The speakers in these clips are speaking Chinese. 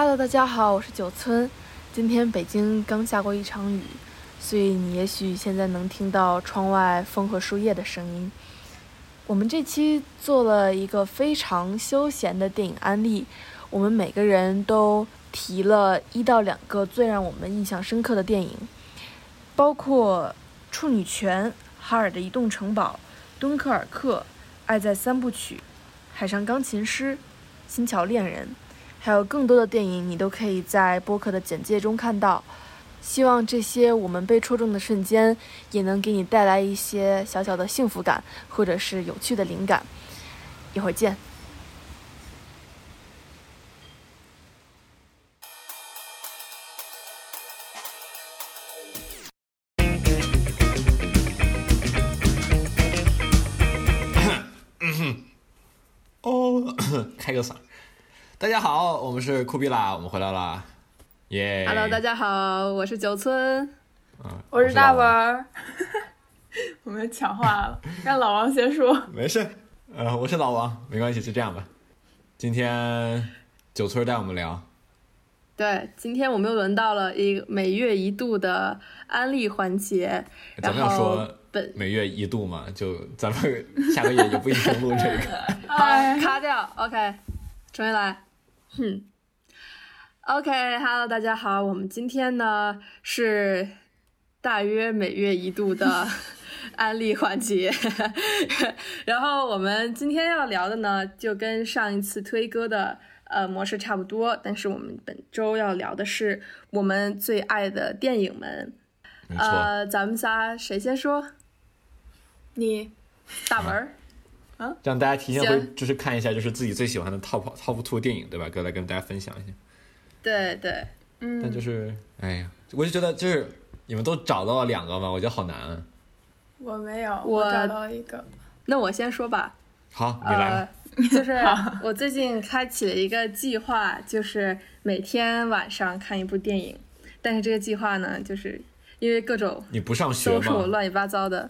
Hello，大家好，我是九村。今天北京刚下过一场雨，所以你也许现在能听到窗外风和树叶的声音。我们这期做了一个非常休闲的电影安利，我们每个人都提了一到两个最让我们印象深刻的电影，包括《处女泉》《哈尔的移动城堡》《敦刻尔克》《爱在三部曲》《海上钢琴师》《新桥恋人》。还有更多的电影，你都可以在播客的简介中看到。希望这些我们被戳中的瞬间，也能给你带来一些小小的幸福感，或者是有趣的灵感。一会儿见。哦，开个嗓。大家好，我们是酷比啦，我们回来啦，耶！Hello，大家好，我是九村，嗯，我是大王，我们抢话了，让老王先说。没事，呃，我是老王，没关系，就这样吧。今天九村带我们聊，对，今天我们又轮到了一个每月一度的安利环节，咱们要说本每月一度嘛，就咱们下个月也不一定录这个，好，卡掉，OK，重新来。哼，OK，Hello，大家好，我们今天呢是大约每月一度的 安利环节，然后我们今天要聊的呢就跟上一次推歌的呃模式差不多，但是我们本周要聊的是我们最爱的电影们，呃，咱们仨谁先说？你，大文儿。啊，让大家提前会就是看一下，就是自己最喜欢的 top top two 电影，对吧？哥来跟大家分享一下。对对，嗯。但就是，哎呀，我就觉得就是你们都找到了两个吗？我觉得好难啊。我没有，我找到一个。那我先说吧。好，你来。就是我最近开启了一个计划，就是每天晚上看一部电影。但是这个计划呢，就是因为各种你不上学吗？乱七八糟的。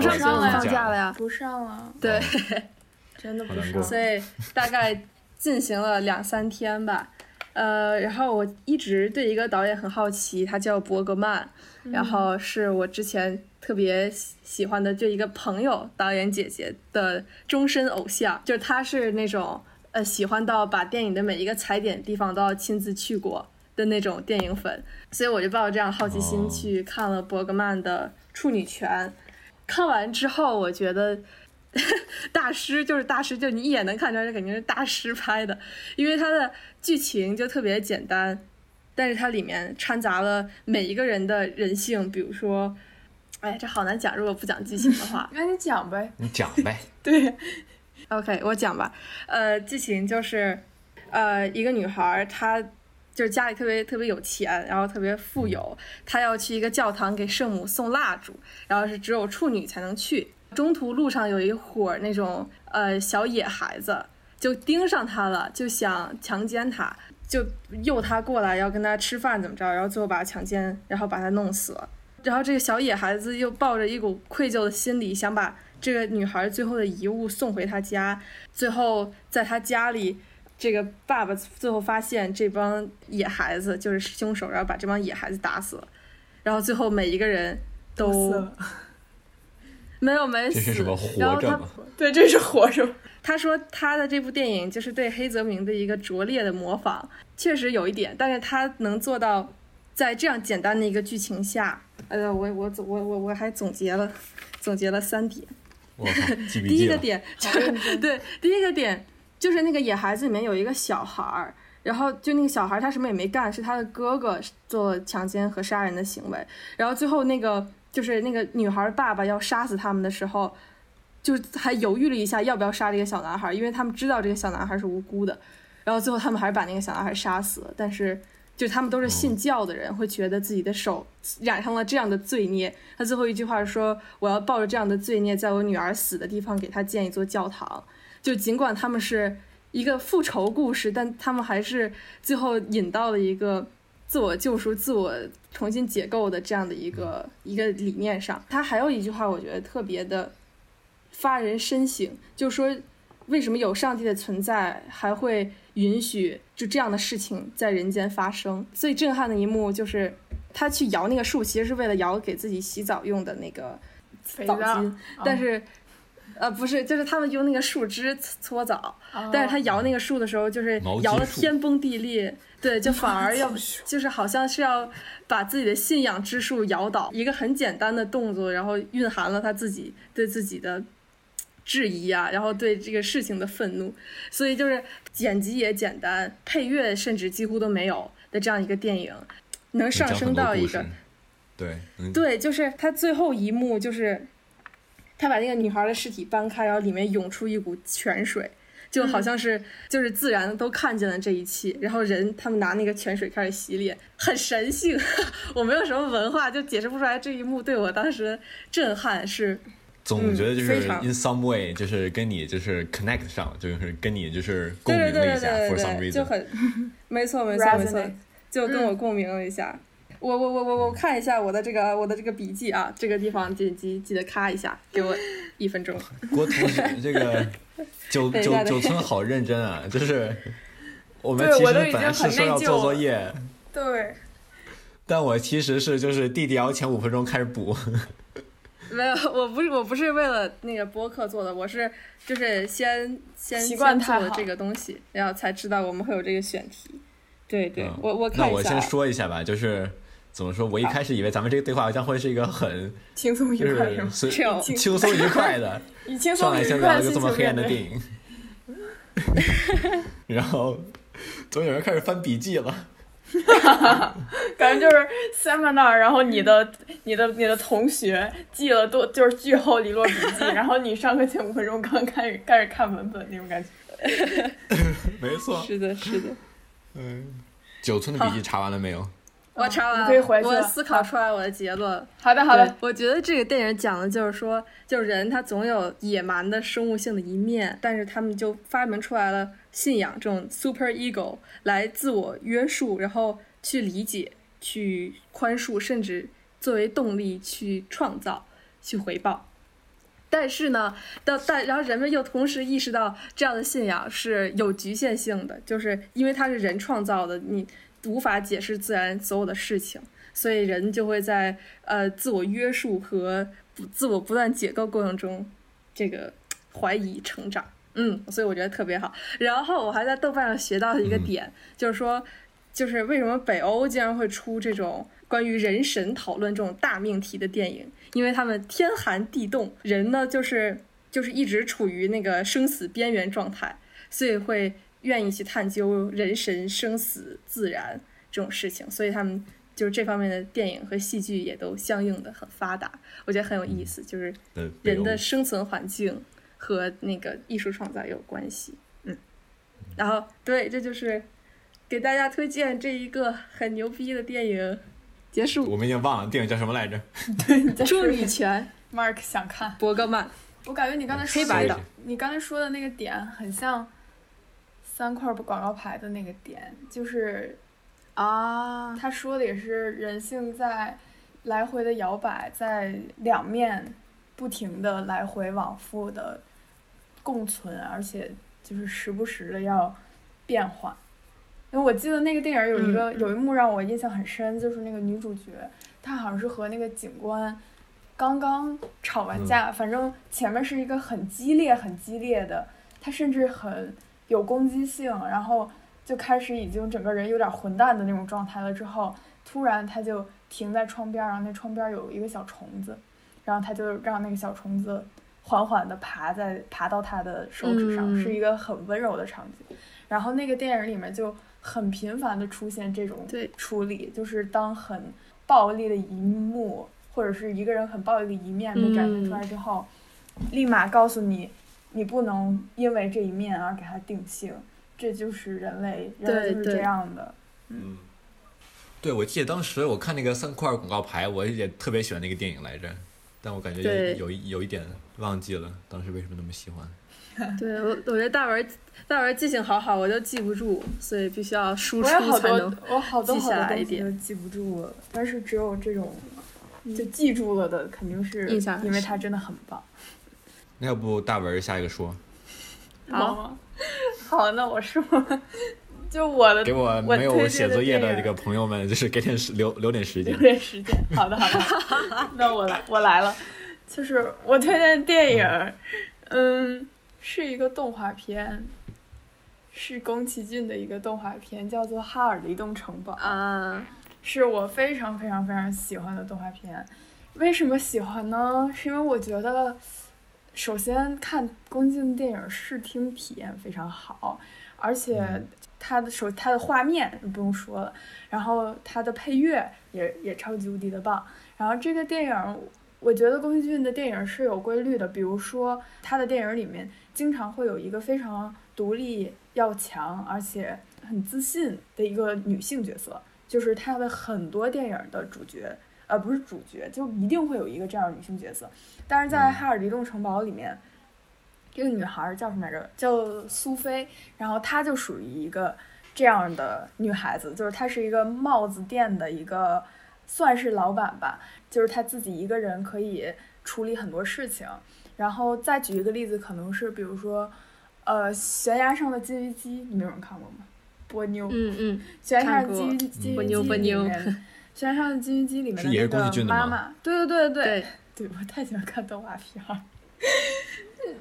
不上了，放假了呀？不上了。对，真的不上。所以大概进行了两三天吧。呃，然后我一直对一个导演很好奇，他叫伯格曼，然后是我之前特别喜欢的就一个朋友导演姐姐的终身偶像，就是他是那种呃喜欢到把电影的每一个踩点地方都要亲自去过的那种电影粉，所以我就抱着这样好奇心去看了伯格曼的《处女泉》。看完之后，我觉得 大师就是大师，就你一眼能看出来，这肯定是大师拍的，因为它的剧情就特别简单，但是它里面掺杂了每一个人的人性，比如说，哎，这好难讲，如果不讲剧情的话，那你讲呗，你讲呗，对，OK，我讲吧，呃，剧情就是，呃，一个女孩她。就是家里特别特别有钱，然后特别富有，他要去一个教堂给圣母送蜡烛，然后是只有处女才能去。中途路上有一伙那种呃小野孩子就盯上他了，就想强奸他，就诱他过来要跟他吃饭怎么着，然后最后把他强奸，然后把他弄死了。然后这个小野孩子又抱着一股愧疚的心理，想把这个女孩最后的遗物送回他家，最后在他家里。这个爸爸最后发现这帮野孩子就是凶手，然后把这帮野孩子打死了，然后最后每一个人都 没有没死，然后他对这是活着。他说他的这部电影就是对黑泽明的一个拙劣的模仿，确实有一点，但是他能做到在这样简单的一个剧情下，呃，我我总我我我还总结了总结了三点，第一个点就是对第一个点。就是那个野孩子里面有一个小孩儿，然后就那个小孩儿他什么也没干，是他的哥哥做强奸和杀人的行为，然后最后那个就是那个女孩爸爸要杀死他们的时候，就还犹豫了一下要不要杀这个小男孩，因为他们知道这个小男孩是无辜的，然后最后他们还是把那个小男孩杀死了，但是就他们都是信教的人，会觉得自己的手染上了这样的罪孽，他最后一句话说我要抱着这样的罪孽，在我女儿死的地方给她建一座教堂。就尽管他们是一个复仇故事，但他们还是最后引到了一个自我救赎、自我重新解构的这样的一个一个理念上。他还有一句话，我觉得特别的发人深省，就说，为什么有上帝的存在，还会允许就这样的事情在人间发生？最震撼的一幕就是他去摇那个树，其实是为了摇给自己洗澡用的那个澡肥皂巾，但是。呃，不是，就是他们用那个树枝搓澡，哦但是他摇那个树的时候，就是摇的天崩地裂，对，就反而要就是好像是要把自己的信仰之树摇倒，一个很简单的动作，然后蕴含了他自己对自己的质疑啊，然后对这个事情的愤怒，所以就是剪辑也简单，配乐甚至几乎都没有的这样一个电影，能上升到一个。对，嗯，对，就是他最后一幕，就是他把那个女孩的尸体搬开，然后里面涌出一股泉水，就好像是就是自然都看见了这一切，然后人他们拿那个泉水开始洗脸，很神性。我没有什么文化，就解释不出来这一幕对我当时震撼是，总觉得就是嗯非常 in some way 就是跟你就是 connect 上，就是跟你就是共鸣了一下对 for some reason。就很没错没错没错就跟我共鸣了一下。我我我我我看一下我的这个我的这个笔记啊，这个地方剪辑记得咔一下，给我一分钟。郭同学，这个 九九九村好认真啊，就是我们其对我都已实本来经很是说要内疚了做作业，对，但我其实是就是地聊前五分钟开始补。没有，我不是我不是为了那个播客做的，我是就是先先习惯做了这个东西，然后才知道我们会有这个选题。对对，嗯我我那看一下那，我先说一下吧，就是怎么说，我一开始以为咱们这个对话将会是一个很轻松愉快是吗？是轻松愉快的，以轻上松愉来先聊一个这么黑暗的电影，然后总有人开始翻笔记了。感觉就是 seminar，然后你的、你的、你的同学记了多，就是剧后理落笔记，然后你上课前五分钟刚开始开始看文本那种感觉。没错，是的，是的，嗯，九寸的笔记查完了没有？我查完可以回去我思考出来我的结论。好的，好的，，我觉得这个电影讲的就是说，就是人他总有野蛮的生物性的一面，但是他们就发明出来了信仰这种 super ego 来自我约束，然后去理解、去宽恕，甚至作为动力去创造、去回报。但是呢，到但然后人们又同时意识到这样的信仰是有局限性的，就是因为它是人创造的，你无法解释自然所有的事情。所以人就会在呃自我约束和不自我不断解构过程中，这个怀疑成长。嗯，所以我觉得特别好。然后我还在豆瓣上学到了一个点，就是说，就是为什么北欧竟然会出这种关于人神讨论这种大命题的电影？因为他们天寒地冻，人呢就是就是一直处于那个生死边缘状态，所以会愿意去探究人神、生死、自然这种事情，所以他们就是这方面的电影和戏剧也都相应的很发达，我觉得很有意思，就是人的生存环境和那个艺术创造也有关系。嗯，然后对，这就是给大家推荐这一个很牛逼的电影。结束。我们已经忘了电影叫什么来着？对祝你全 Mark 想看，伯格曼，我感觉你刚才说黑白的，你刚才说的那个点很像三块广告牌的那个点，就是啊，他说的也是人性在来回的摇摆，在两面不停的来回往复的共存，而且就是时不时的要变换。因为我记得那个电影有一个、嗯有一幕让我印象很深，就是那个女主角，她好像是和那个警官刚刚吵完架，反正前面是一个很激烈、很激烈的，她甚至很有攻击性，然后就开始已经整个人有点混蛋的那种状态了。之后突然他就停在窗边儿，然后那窗边儿有一个小虫子，然后他就让那个小虫子缓缓地爬在爬到他的手指上，嗯是一个很温柔的场景。然后那个电影里面就很频繁的出现这种对处理，就是当很暴力的一幕，或者是一个人很暴力的一面被展现出来之后，立马告诉你，你不能因为这一面而给它定性，这就是人类，人类就是这样的。嗯，对，我记得当时我看那个三块广告牌，我也特别喜欢那个电影来着，但我感觉对有一有一点忘记了当时为什么那么喜欢。对我，我觉得大文大文记性好好，我就记不住，所以必须要输出才能多，我好多记好多东西下来一点都记不住了，但是只有这种就记住了的，肯定是印象因为它真的很棒。那要不大文儿下一个说？好，好，那我说，就我的给我我没有写作业的这个朋友们，就是给点时留留点时间留。点时间。好的，好的，那我来，我来了。就是我推荐电影，嗯，是一个动画片，是宫崎骏的一个动画片，叫做《哈尔的移动城堡》。啊，是我非常非常非常喜欢的动画片。为什么喜欢呢？是因为我觉得，首先看宫崎骏电影视听体验非常好，而且它的首它的画面不用说了，然后它的配乐也也超级无敌的棒。然后这个电影，我觉得宫崎骏的电影是有规律的，比如说他的电影里面经常会有一个非常独立、要强，而且很自信的一个女性角色。就是他的很多电影的主角，呃，不是主角，就一定会有一个这样的女性角色。但是在《嗯哈尔移动城堡》里面，这个女孩儿叫什么来着？叫苏菲，然后她就属于一个这样的女孩子，就是她是一个帽子店的一个，算是老板吧，就是她自己一个人可以处理很多事情。然后再举一个例子，可能是比如说，呃，悬崖上的金鱼姬，你们有人看过吗？波妞，嗯嗯，悬崖上的金鱼金鱼波妞姬波妞 面，悬崖上的金鱼姬里面的是也是宫那个崎骏的吗？妈妈，对对对对。对，对，我太喜欢看动画片儿。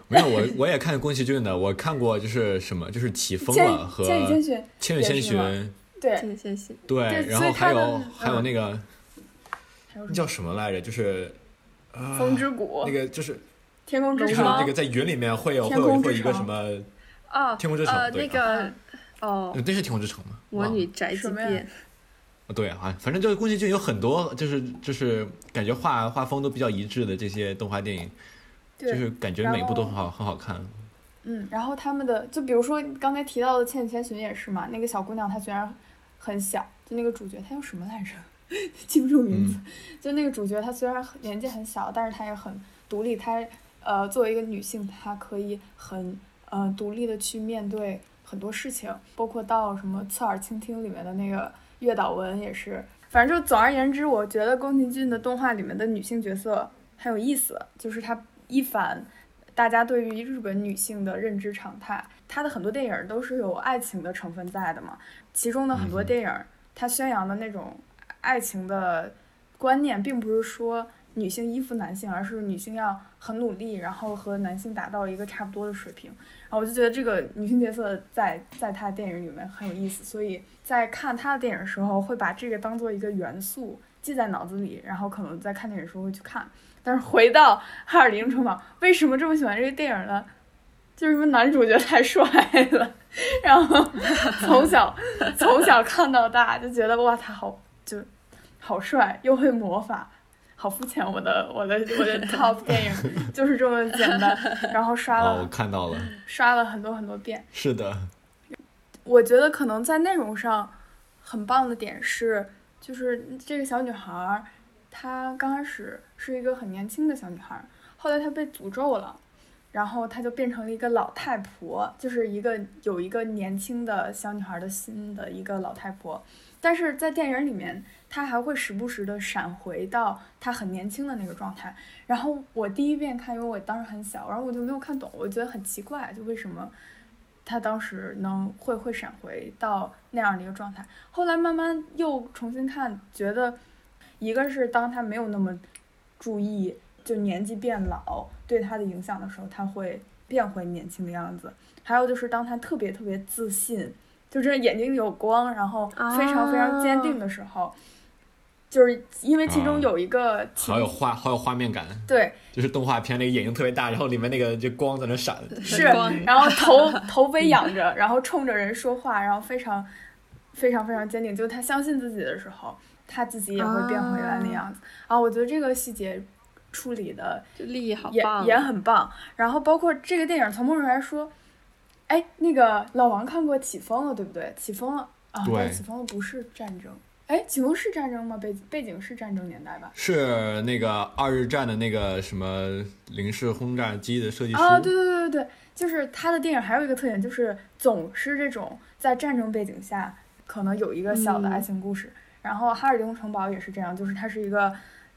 没有，我我也看宫崎骏的，我看过就是什么，就是起风了和千与千寻，千与千寻，对，谢谢谢。对，对然后还有还有嗯。那个还有什么？叫什么来着，就是啊，风之谷那、个就是天空之就是城，那个在云里面会有会有会一个什么，哦，天空之城那个，哦，那是天空之城吗？魔女宅急便，哦对啊，反正就是宫崎骏有很多就是就是感觉画画风都比较一致的这些动画电影，就，是感觉然每部都很好很好看。嗯，然后他们的就比如说刚才提到的《千与千寻》也是嘛，那个小姑娘她虽然很小，就那个主角她叫什么来着？记不住名字。就那个主角她虽然年纪很小，但是她也很独立，她呃作为一个女性，她可以很呃独立的去面对很多事情，包括到什么《侧耳倾听》里面的那个月岛文也是。反正就总而言之，我觉得宫崎骏的动画里面的女性角色很有意思，就是她一反大家对于日本女性的认知常态，她的很多电影都是有爱情的成分在的嘛。其中的很多电影，它宣扬的那种爱情的观念，并不是说女性依附男性，而是女性要很努力，然后和男性达到一个差不多的水平。然后我就觉得这个女性角色在在她的电影里面很有意思，所以在看她的电影的时候，会把这个当做一个元素记在脑子里，然后可能在看电影的时候会去看。但是回到《哈尔滨城堡》，为什么这么喜欢这个电影呢？就是因为男主角太帅了，然后从小从小看到大，就觉得哇，他好就好帅，又会魔法，好肤浅。我的我的我的 top 电影就是这么简单，然后刷哦，我了看到了，刷了很多很多遍。是的，我觉得可能在内容上很棒的点是，就是这个小女孩儿，她刚开始是一个很年轻的小女孩儿，后来她被诅咒了，然后她就变成了一个老太婆，就是一个有一个年轻的小女孩儿的心的一个老太婆。但是在电影里面，他还会时不时的闪回到他很年轻的那个状态。然后我第一遍看，因为我当时很小，然后我就没有看懂，我觉得很奇怪，就为什么他当时能会会闪回到那样的一个状态。后来慢慢又重新看，觉得一个是当他没有那么注意，就年纪变老对他的影响的时候，他会变回年轻的样子。还有就是当他特别特别自信，就是眼睛有光，然后非常非常坚定的时候，就是因为其中啊有一个情、好有画好有画面感，对就是动画片那个眼睛特别大，然后里面那个就光在那闪。是，然后头 头微仰着，然后冲着人说话，然后非常非常非常坚定，就是他相信自己的时候，他自己也会变回来那样子。啊，我觉得这个细节处理的这立意好也棒，也很棒。然后包括这个电影从某种来说，哎，那个老王看过《起风了》对不对？《起风了》啊，对但《起风了》不是战争。哎，请问是战争吗？背背景是战争年代吧？是那个二日战的那个什么零式轰炸机的设计师，啊，对对对对对，就是他的电影还有一个特点，就是总是这种在战争背景下可能有一个小的爱情故事。然后《哈尔滨城堡》也是这样，就是它是一个，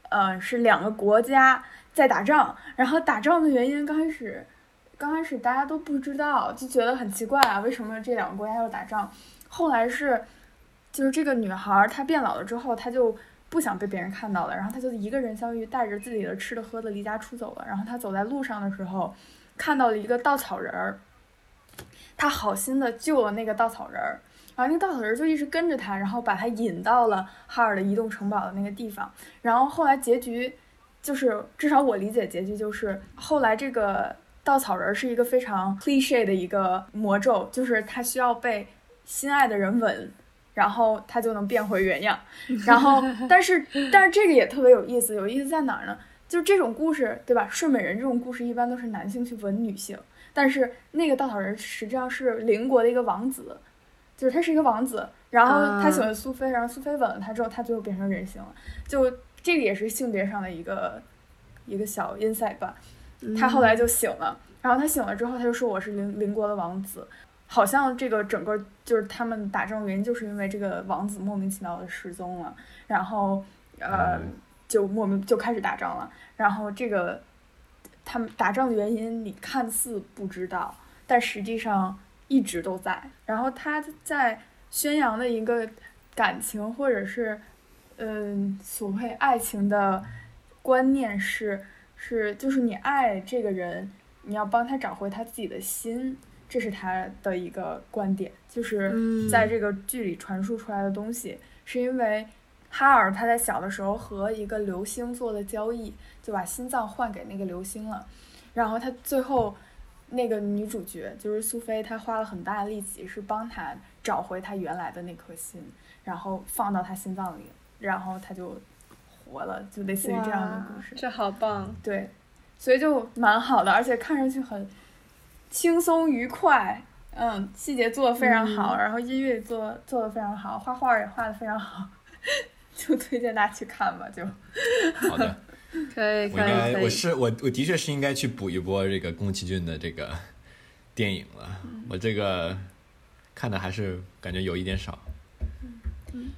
呃，是两个国家在打仗，然后打仗的原因刚开始刚开始大家都不知道，就觉得很奇怪啊，为什么这两个国家要打仗？后来是，就是这个女孩她变老了之后，她就不想被别人看到了，然后她就一个人相当于带着自己的吃的喝的离家出走了。然后她走在路上的时候，看到了一个稻草人儿，她好心的救了那个稻草人儿，然后那个稻草人就一直跟着她，然后把她引到了哈尔的移动城堡的那个地方。然后后来结局就是，至少我理解结局就是，后来这个稻草人是一个非常 cliche 的一个魔咒，就是他需要被心爱的人吻，然后他就能变回原样。然后，但是但是这个也特别有意思，有意思在哪儿呢？就是这种故事，对吧？睡美人这种故事一般都是男性去吻女性，但是那个稻草人实际上是邻国的一个王子，就是他是一个王子，然后他喜欢苏菲，然后苏菲吻了他之后，他最后变成人形了。就这个也是性别上的一个一个小 insight 吧。他后来就醒了，然后他醒了之后，他就说我是邻邻国的王子，好像这个整个就是他们打仗的原因，就是因为这个王子莫名其妙的失踪了，然后呃嗯就莫名就开始打仗了，然后这个他们打仗的原因你看似不知道，但实际上一直都在。然后他在宣扬的一个感情或者是嗯所谓爱情的观念是是就是你爱这个人，你要帮他找回他自己的心，这是他的一个观点，就是嗯在这个剧里传输出来的东西，是因为哈尔他在小的时候和一个流星做了交易，就把心脏换给那个流星了，然后他最后那个女主角就是苏菲，她花了很大的力气是帮他找回他原来的那颗心，然后放到他心脏里，然后他就活了，就类似于这样的故事。这好棒！对，所以就蛮好的，而且看上去很轻松愉快。嗯，细节做的非常好，然后音乐做做的非常好，画画也画的非常好，就推荐大家去看吧。就好的，可以可以我应该可以。我是我我的确是应该去补一波这个宫崎骏的这个电影了。我这个看的还是感觉有一点少。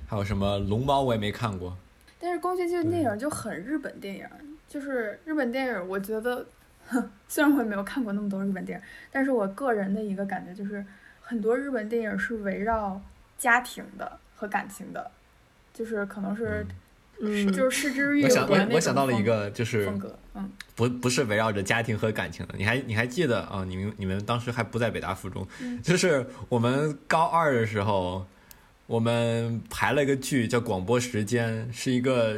还有什么龙猫我也没看过，但是宫崎骏电影就很日本电影，就是日本电影，我觉得，哼 虽然我也没有看过那么多日本电影，但是我个人的一个感觉就是，很多日本电影是围绕家庭的和感情的，就是可能是、嗯，就是失之欲我想我我想到了一个就是风格，嗯，不不是围绕着家庭和感情的，你还你还记得啊？你们你们当时还不在北大附中，嗯就是我们高二的时候，我们排了一个剧叫《广播时间》，是一个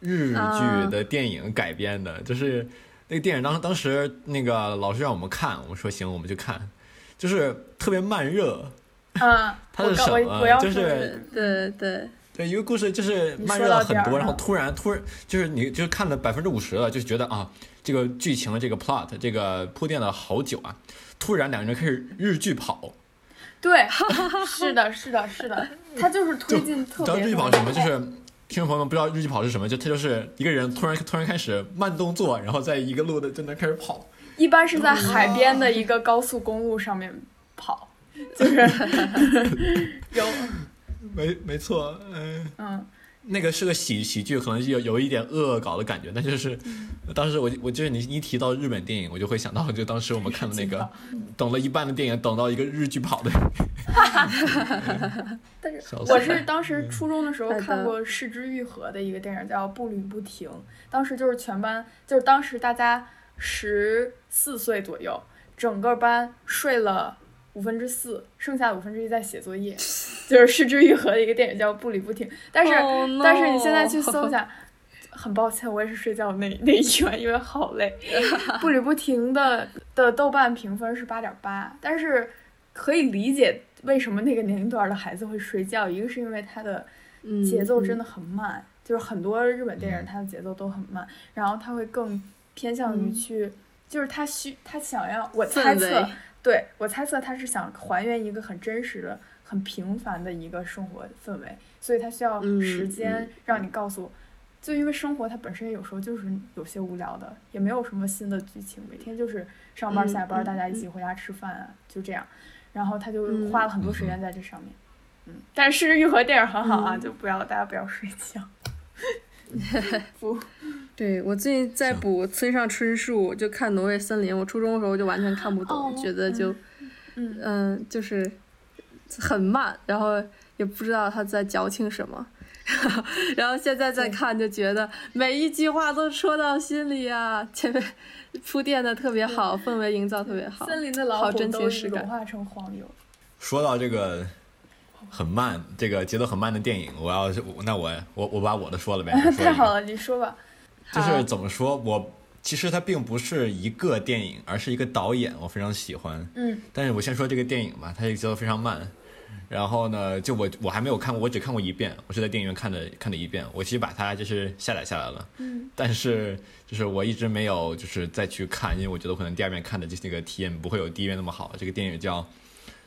日剧的电影改编的，就是那个电影当当时那个老师让我们看，我们说行，我们就看，就是特别慢热，啊，它是什么就是对对，对，一个故事就是慢热了很多，然后突然突然就是你就看了百分之五十了，就觉得啊，这个剧情的这个 plot 这个铺垫了好久啊，突然两个人开始日剧跑，对，是的，是的，是的，他就是推进特别日剧跑什么？就是听众朋友们不知道日记跑是什么，就他就是一个人突然突然开始慢动作，然后在一个路的在那开始跑，一般是在海边的一个高速公路上面跑，就是 有。没没错，嗯、嗯，那个是个喜喜剧，可能有有一点恶搞的感觉，但就是嗯。当时我我就是你一提到日本电影，我就会想到就当时我们看的那个 等了一半的电影，等到一个日剧跑的，但是我是当时初中的时候看过失之愈合的一个电影叫《步履不停》，当时就是全班，就是当时大家十四岁左右，整个班睡了五分之四，剩下的五分之一在写作业，就是失之愈合的一个电影叫《步履不停》，但是、Oh, no 但是你现在去搜一下。很抱歉，我也是睡觉那那一晚，因为好累。步履不停的的豆瓣评分是八点八，但是可以理解为什么那个年龄段的孩子会睡觉，一个是因为它的嗯，节奏真的的很慢，就是很多日本电影嗯。它的节奏都很慢，然后他会更偏向于嗯。去，就是他需他想要，我猜测围，对我猜测他是想还原一个很真实的、很平凡的一个生活氛围，所以他需要嗯时间嗯让你告诉。就因为生活它本身有时候就是有些无聊的，也没有什么新的剧情，每天就是上班嗯下班，嗯大家一起回家吃饭啊，就这样。然后他就嗯花了很多时间在这上面。嗯，但是《失之愈合》电影很好啊，嗯就不要大家不要睡觉。不，对我最近在补村上春树，就看《挪威森林》。我初中的时候就完全看不懂，哦觉得就嗯嗯就是很慢，然后也不知道他在矫情什么。然后现在再看，就觉得每一句话都戳到心里啊！前面铺垫的特别好，氛围营造特别好。森林的老虎好真都情实感融化成黄油。说到这个很慢，这个节奏很慢的电影，我要是那我我我把我的说了呗。太好了，你说吧。就是怎么说，我其实它并不是一个电影，而是一个导演，我非常喜欢。嗯但是我先说这个电影吧，它这个节奏非常慢。然后呢，就我我还没有看过，我只看过一遍，我是在电影院看的看的一遍。我其实把它就是下载下来了，嗯但是就是我一直没有就是再去看，因为我觉得可能第二遍看的就是那个体验不会有第一遍那么好。这个电影叫《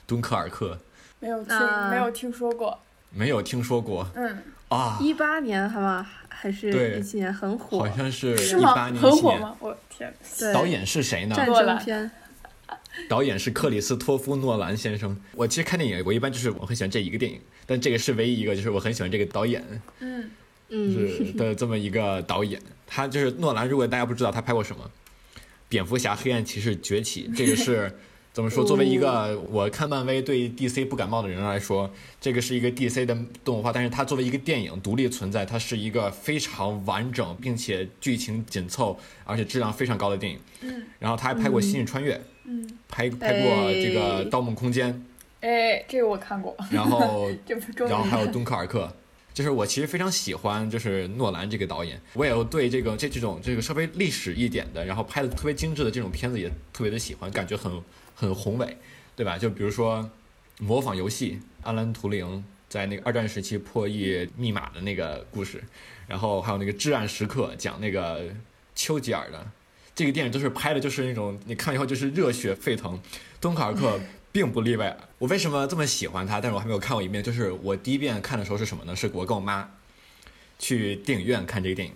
敦刻尔克没有听、啊没有听说过。》，没有听说过嗯，啊？一八年好吧，还是一七年很火好，像是是吗一八？年、17年。很火吗？我天，对导演是谁呢？战争片。导演是克里斯托夫·诺兰先生。我其实看电影，我一般就是我很喜欢这一个电影，但这个是唯一一个就是我很喜欢这个导演嗯嗯，是的这么一个导演。他就是诺兰，如果大家不知道他拍过什么，《蝙蝠侠：黑暗骑士崛起》，这个是怎么说？作为一个我看漫威对 DC 不感冒的人来说，这个是一个 DC 的动画，但是它作为一个电影独立存在，它是一个非常完整并且剧情紧凑而且质量非常高的电影。嗯。然后他还拍过《星际穿越》，嗯，拍拍过这个哎《盗梦空间》。哎，这个我看过，然后 然后还有敦刻尔克，就是我其实非常喜欢就是诺兰这个导演，我也有对这个这这种这个稍微历史一点的，然后拍的特别精致的这种片子也特别的喜欢，感觉很很宏伟，对吧？就比如说模仿游戏，阿兰图灵在那个二战时期破译密码的那个故事，然后还有那个至暗时刻讲那个丘吉尔的。这个电影都是拍的，就是那种你看以后就是热血沸腾。敦刻尔克并不例外。我为什么这么喜欢它？但是我还没有看过一遍。就是我第一遍看的时候是什么呢？是我跟我妈去电影院看这个电影，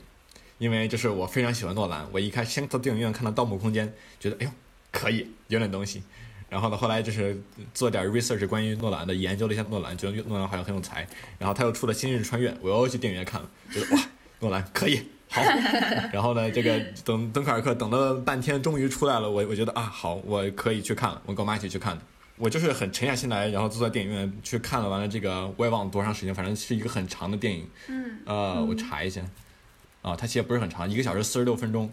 因为就是我非常喜欢诺兰。我一开始先到电影院看到《盗墓空间》，觉得哎呦可以，有点东西。然后呢，后来就是做点 research 关于诺兰的，研究了一下诺兰，觉得诺兰好像很有才。然后他又出了《新日穿越》，我又去电影院看了，觉得哇，诺兰可以。好，然后呢，这个等敦刻尔克等了半天，终于出来了。我我觉得啊，好，我可以去看了。我跟我妈一起去看的。我就是很沉下心来，然后坐在电影院去看了完了这个，我也忘了多长时间，反正是一个很长的电影。嗯呃，我查一下，啊，它其实不是很长，一个小时四十六分钟，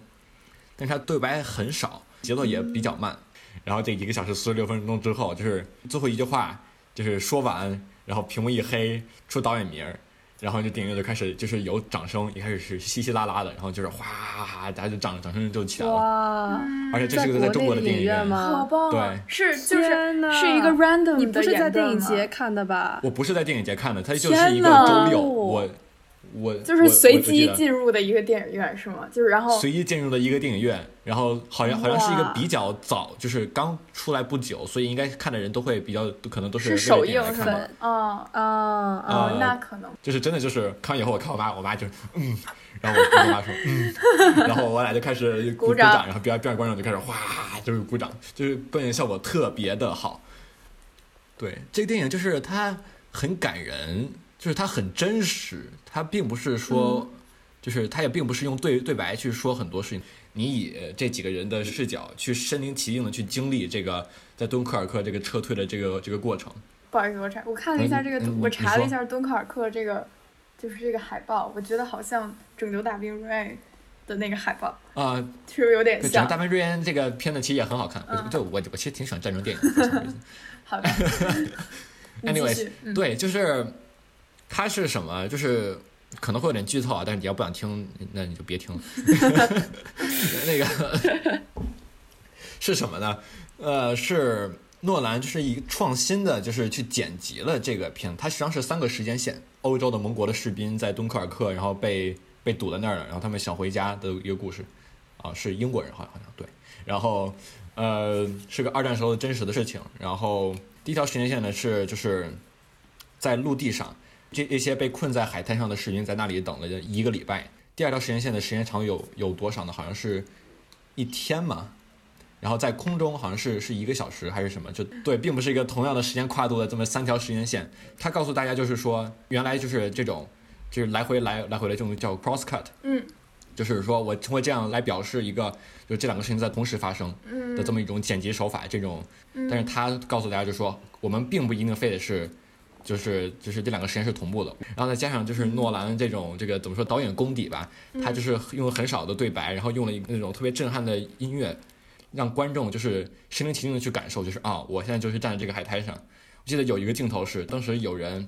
但是它对白很少，节奏也比较慢。然后这一个小时四十六分钟之后，就是最后一句话就是说完，然后屏幕一黑，出导演名儿，然后这电影院就开始就是有掌声，一开始是稀稀拉拉的，然后就是哗，大家就掌掌声就起来了。哇，而且这是个在中国的电影院吗好棒啊！对是就是是一个 random 你不是在电影节看的吧？我不是在电影节看的，它就是一个周六，我我就是随机进入的一个电影院是吗？就是然后随机进入的一个电影院，然后好像好像是一个比较早，就是刚出来不久，所以应该看的人都会比较，可能都是首映是电影来看吗？啊啊啊！呃哦，那可能就是真的就是看完以后，我看我妈，我妈就是嗯，然后我我跟我妈说嗯，然后我俩就开始鼓鼓掌掌，然后边边上观众就开始哗就是鼓掌，就是表演效果特别的好。对，这个电影就是它很感人，就是它很真实，它并不是说，就是它也并不是用对对白去说很多事情，你以这几个人的视角去身临其境的去经历这个在敦刻尔克这个撤退的这个这个过程。不好意思，我查我看了一下这个，我查了一下敦刻尔克这个，就是这个海报，我觉得好像《拯救大兵瑞恩》的那个海报，啊、是不是有点对，像《大？兵瑞恩》这个片子其实也很好看，我嗯就我我其实挺喜欢战争电影的。好的 Anyways，嗯对，就是它是什么？就是可能会有点剧透啊，但是你要不想听，那你就别听了。那个是什么呢？呃，是诺兰就是一个创新的，就是去剪辑了这个片。它实际上是三个时间线：欧洲的盟国的士兵在敦刻尔克，然后被被堵在那儿了，然后他们想回家的一个故事。啊，是英国人，好像好像对。然后呃，是个二战时候的真实的事情。然后第一条时间线呢是就是在陆地上，这这些被困在海滩上的士兵在那里等了一个礼拜。第二条时间线的时间长有有多少呢？好像是一天嘛。然后在空中好像是是一个小时还是什么？就对，并不是一个同样的时间跨度的这么三条时间线。他告诉大家就是说，原来就是这种，就是来回来来回的这种叫 cross cut，嗯就是说我通过这样来表示一个，就是这两个事情在同时发生的这么一种剪辑手法，这种，但是他告诉大家就说，我们并不一定非得是，就是就是这两个实验是同步的，然后再加上就是诺兰这种这个怎么说导演功底吧，他就是用了很少的对白，然后用了一那种特别震撼的音乐，让观众就是身临其境的去感受，就是啊，我现在就是站在这个海滩上，我记得有一个镜头是当时有人。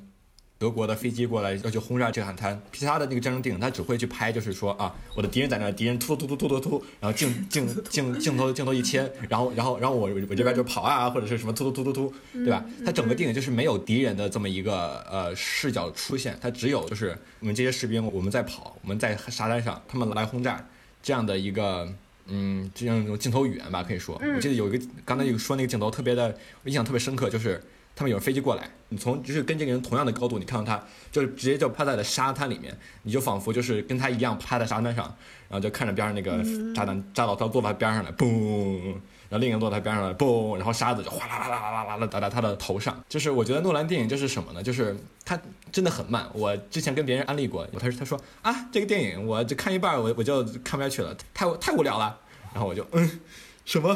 德国的飞机过来要去轰炸这个海滩，其他的那个战争电影他只会去拍，就是说啊，我的敌人在那，敌人突突突突突突，然后镜镜镜镜头镜头一切，然后然后然后我我这边就跑啊，或者是什么突突突突突，对吧？他整个电影就是没有敌人的这么一个呃视角出现，他只有就是我们这些士兵我们在跑，我们在沙滩上，他们来轰炸这样的一个嗯这样一种镜头语言吧，可以说。我记得有一个刚才有说那个镜头特别的我印象特别深刻，就是。他们有飞机过来，你从就是跟这个人同样的高度，你看到他就是直接就趴在了沙滩里面，你就仿佛就是跟他一样趴在沙滩上，然后就看着边上那个炸弹炸到他坐在边上来，嘣，然后另一个人坐在边上来，嘣，然后沙子就哗啦啦啦啦啦啦打在他的头上。就是我觉得诺兰电影就是什么呢？就是他真的很慢。我之前跟别人安利过，他说他说啊，这个电影我就看一半，我我就看不下去了，太太无聊了。然后我就嗯，什么？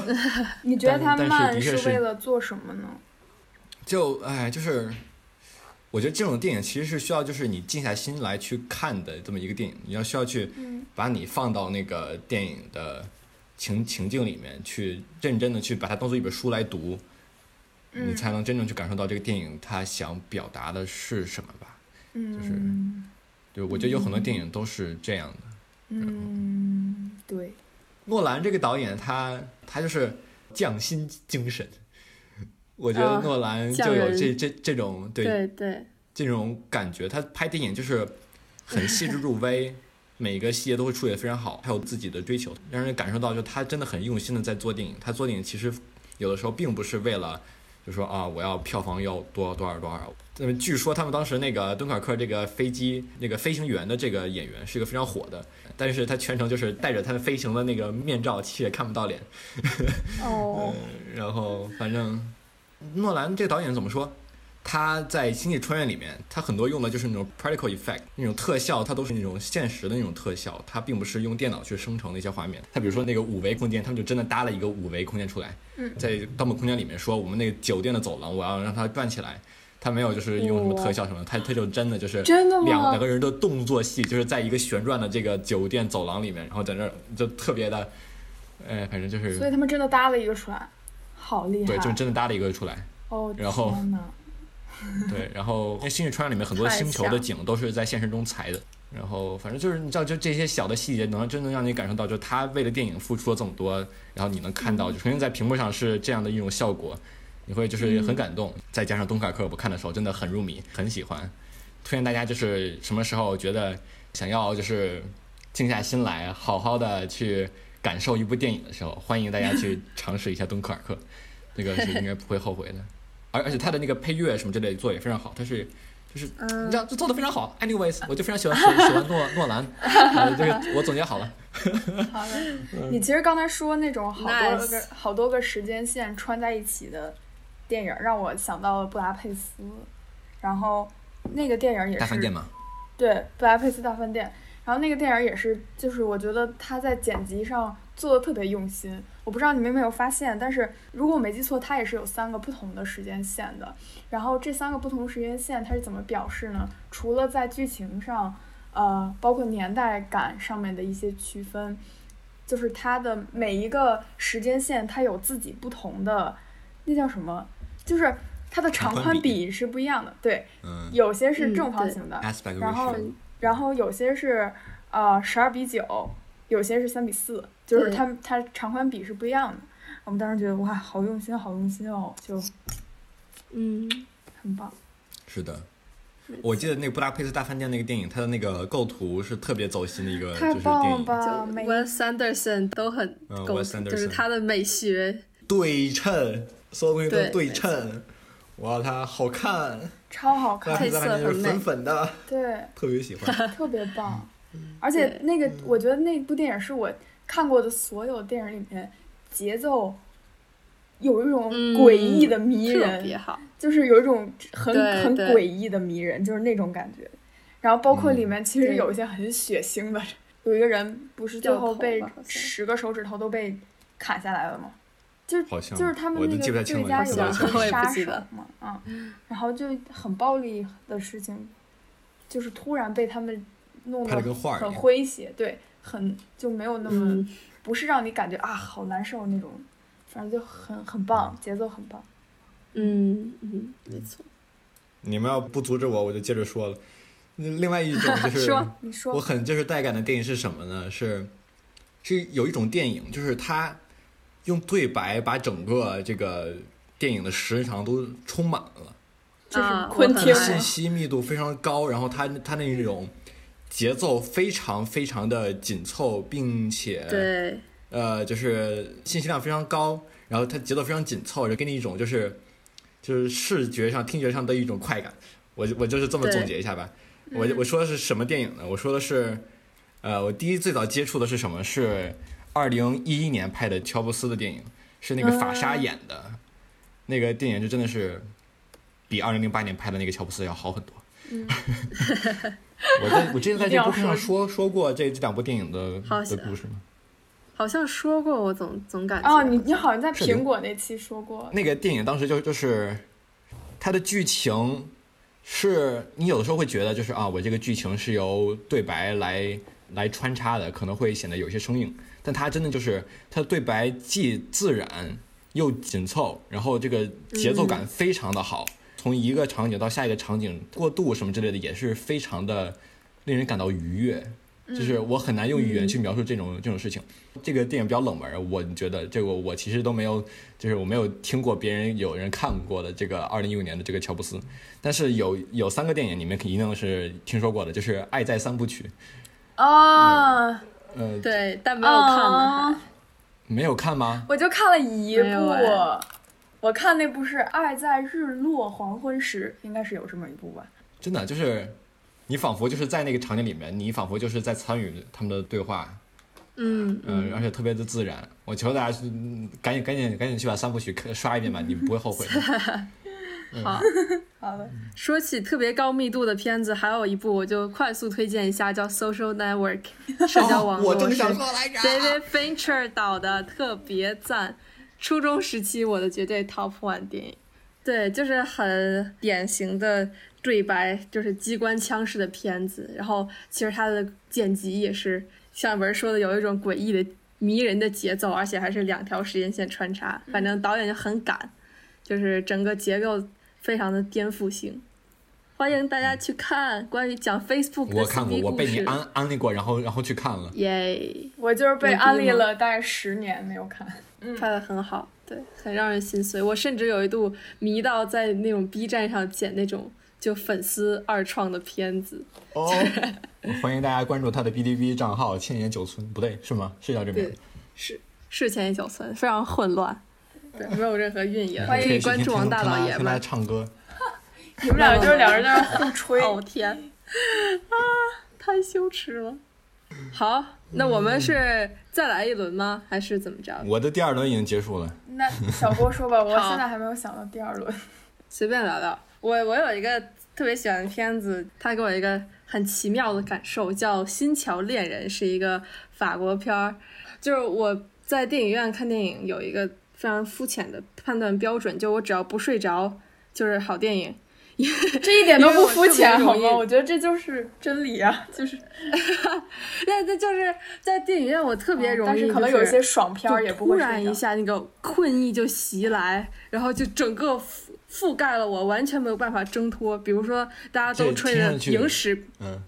你觉得他慢是为了做什么呢？就哎，就是，我觉得这种电影其实是需要，就是你静下心来去看的这么一个电影。你要需要去把你放到那个电影的情情境里面去，认真的去把它当做一本书来读，你才能真正去感受到这个电影它想表达的是什么吧。就是，对，我觉得有很多电影都是这样的。嗯，对。诺兰这个导演，他他就是匠心精神。我觉得诺兰就有这这这种对对这种感觉，他拍电影就是很细致入微，每个细节都会处理的非常好，还有自己的追求，让人感受到就他真的很用心的在做电影。他做电影其实有的时候并不是为了就说啊我要票房要多少多少多少。那么据说他们当时那个敦刻尔克这个飞机那个飞行员的这个演员是一个非常火的，但是他全程就是戴着他飞行的那个面罩，其实也看不到脸。哦，然后反正。诺兰这个导演怎么说？他在《星际穿越》里面，他很多用的就是那种 practical effect，那种特效，它都是那种现实的那种特效，它并不是用电脑去生成的一些画面。他比如说那个五维空间，他们就真的搭了一个五维空间出来，在《盗梦空间》里面说我们那个酒店的走廊，我要让它转起来，他没有就是用什么特效什么，他他就真的就是两两个人的动作戏，就是在一个旋转的这个酒店走廊里面，然后在那儿就特别的，哎，反正就是，所以他们真的搭了一个出来。好厉害！对，就真的搭了一个出来。哦，然后，对，然后那《星际穿越》里面很多星球的景都是在现实中裁的。然后，反正就是你知道，就这些小的细节，能真正让你感受到，就他为了电影付出了这么多，然后你能看到，就曾经在屏幕上是这样的一种效果，你会就是很感动。再加上东卡克，我看的时候真的很入迷，很喜欢。推荐大家就是什么时候觉得想要就是静下心来，好好的去。感受一部电影的时候，欢迎大家去尝试一下《敦刻尔克》，那个是应该不会后悔的。而而且他的那个配乐什么之类做也非常好，他是就是你知道，就做的非常好。Anyways，我就非常喜欢喜欢诺诺兰，这个我总结好了。好的，你其实刚才说那种好多个好多个时间线穿在一起的电影，让我想到了《布达佩斯》，然后那个电影也是大饭店吗？对，《布达佩斯大饭店》。然后那个电影也是，就是我觉得他在剪辑上做的特别用心。我不知道你们有没有发现，但是如果我没记错，它也是有三个不同的时间线的。然后这三个不同时间线它是怎么表示呢？除了在剧情上，呃，包括年代感上面的一些区分，就是它的每一个时间线它有自己不同的，那叫什么？就是它的长宽比是不一样的。对，有些是正方形的，然后。然后有些是，呃，十二比九，有些是三比四，就是它它长宽比是不一样的。我们当时觉得哇，好用心，好用心哦，就，嗯，很棒。是的，我记得那个《布达佩斯大饭店》那个电影，它的那个构图是特别走心的一个，太棒了吧！Wes Anderson 都很构，就是他的美学对称，所有东西都对称，哇，它好看。超好看，配色很粉粉的，对，特别喜欢，特别棒。而且那个，我觉得那部电影是我看过的所有电影里面节奏有一种诡异的迷人，特别好，就是有一种很很诡异的迷人，就是那种感觉。然后包括里面其实有一些很血腥的有一个人不是最后被十个手指头都被砍下来了吗？就是好像就是他们那个记不太清了对家有一个杀手嘛，啊，然后就很暴力的事情，就是突然被他们弄得很诙谐，对，很就没有那么、嗯不是让你感觉啊好难受那种，反正就很很棒，节奏很棒。嗯嗯，没错。你们要不阻止我，我就接着说了。嗯另外一种就 是说你说我很就是带感的电影是什么呢？是是有一种电影，就是它用对白把整个这个电影的时长都充满了，就是啊昆汀信息密度非常高，然后它它那种节奏非常非常的紧凑，并且对，呃，就是信息量非常高，然后它节奏非常紧凑，就给你一种就是就是视觉上、听觉上的一种快感。我我就是这么总结一下吧。我我说的是什么电影呢？我说的是，呃，我第一最早接触的是什么？是二零一一年拍的乔布斯的电影，是那个法莎演的，那个电影就真的是比二零零八年拍的那个乔布斯要好很多。我在我之前在这个播客上说说过这这两部电影的的故事吗？好像说过，我总总感觉。哦，你你好像在苹果那期说过，那个电影当时就就是它的剧情是你有的时候会觉得就是啊，我这个剧情是由对白来来穿插的，可能会显得有些生硬，但它真的就是它的对白既自然又紧凑，然后这个节奏感非常的好，从一个场景到下一个场景过渡什么之类的也是非常的令人感到愉悦。就是我很难用语言去描述这种、这种事情。这个电影比较冷门，我觉得这个我其实都没有，就是我没有听过别人有人看过的这个二零一五年的这个乔布斯。但是有有三个电影你们一定是听说过的，就是《爱在三部曲》。啊，呃，对，但没有看呢。啊没有看吗？我就看了一部哎，我看那部是《爱在日落黄昏时》，应该是有这么一部吧？真的就是，你仿佛就是在那个场景里面，你仿佛就是在参与他们的对话，嗯嗯、而且特别的自然。我求大家是嗯赶紧赶紧赶紧去把三部曲刷一遍吧，你不会后悔的。好。好的，说起特别高密度的片子，还有一部我就快速推荐一下，叫《Social Network》社交网络，哦我正是想说来着。David Fincher 导的，特别赞。初中时期我的绝对 Top One 电影，对，就是很典型的对白，就是机关枪式的片子。然后其实它的剪辑也是像文儿说的，有一种诡异的、迷人的节奏，而且还是两条时间线穿插。反正导演就很赶，就是整个结构非常的颠覆性。欢迎大家去看关于讲 Facebook 的我看过，我被你故事。安安利过，然后然后去看了。耶，我就是被安利了大概十年没有看。拍的很好，对，很让人心碎。我甚至有一度迷到在那种 B 站上剪那种就粉丝二创的片子。哦，欢迎大家关注他的哔哩哔哩账号“千年九村”，不对，是吗？是叫这名字？是是千年九村，非常混乱，对，没有任何运营。欢迎关注王大老爷们。唱歌。你们俩就是两个人在那互吹，哦天，啊，太羞耻了。好，那我们是再来一轮吗？还是怎么着？我的第二轮已经结束了，那小郭说吧，我现在还没有想到第二轮。随便聊聊。我我有一个特别喜欢的片子，它给我一个很奇妙的感受，叫《新桥恋人》，是一个法国片儿。就是我在电影院看电影有一个非常肤浅的判断标准，就我只要不睡着就是好电影。这一点都不肤浅，好吗？我觉得这就是真理啊，就是。那这就是在电影院我特别容易、哦但是可能有一些爽片儿也不突会突然一下那个困意就袭来，然后就整个覆覆盖了我，完全没有办法挣脱。比如说大家都这吹的听上去影史嗯，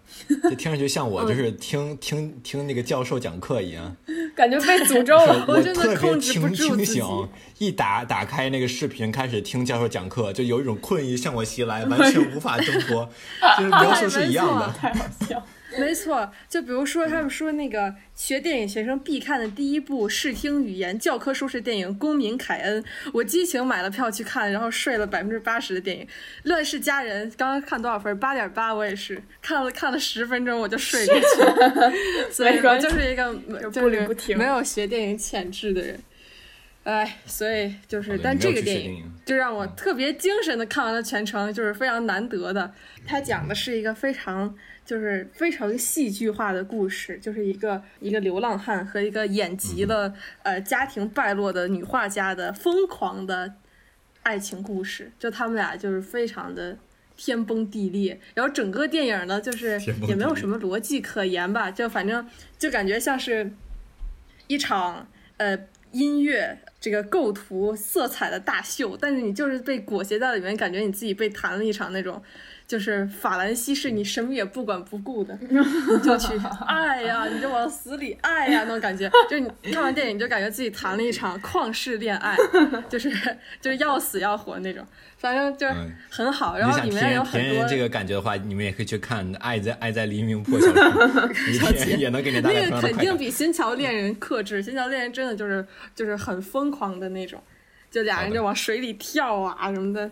这听上去像我嗯就是听听听那个教授讲课一样，感觉被诅咒了。我真的特别控制不住自己清醒，一打打开那个视频开始听教授讲课，就有一种困意向我袭来，完全无法挣脱，就是描述是一样的。太好笑。没错，就比如说他们说那个学电影学生必看的第一部视听语言教科书式电影《公民凯恩》，我激情买了票去看，然后睡了百分之八十的电影。《乱世佳人》刚刚看多少分？八点八，我也是看了看了十分钟我就睡过去了，所以我就是一个不离不停是没有学电影潜质的人。哎，所以就是，但这个电影就让我特别精神的看完了全程，就是非常难得的。它讲的是一个非常就是非常戏剧化的故事，就是一个一个流浪汉和一个眼疾了、呃家庭败落的女画家的疯狂的爱情故事，就他们俩就是非常的。天崩地裂，然后整个电影呢，就是也没有什么逻辑可言吧，就反正就感觉像是一场呃音乐这个构图色彩的大秀，但是你就是被裹挟在里面，感觉你自己被弹了一场那种。就是法兰西是你什么也不管不顾的，你就去爱呀，你就往死里爱呀那种感觉。就是你看完电影，你就感觉自己谈了一场旷世恋爱，就是就是要死要活那种，反正就是嗯很好。然后里面有很多验这个感觉的话，你们也可以去看《爱在爱在黎明破晓时》，也也能给你带来那个肯。定比《新桥恋人》克制，《新桥恋人》真的就是就是很疯狂的那种，就俩人就往水里跳啊什么的。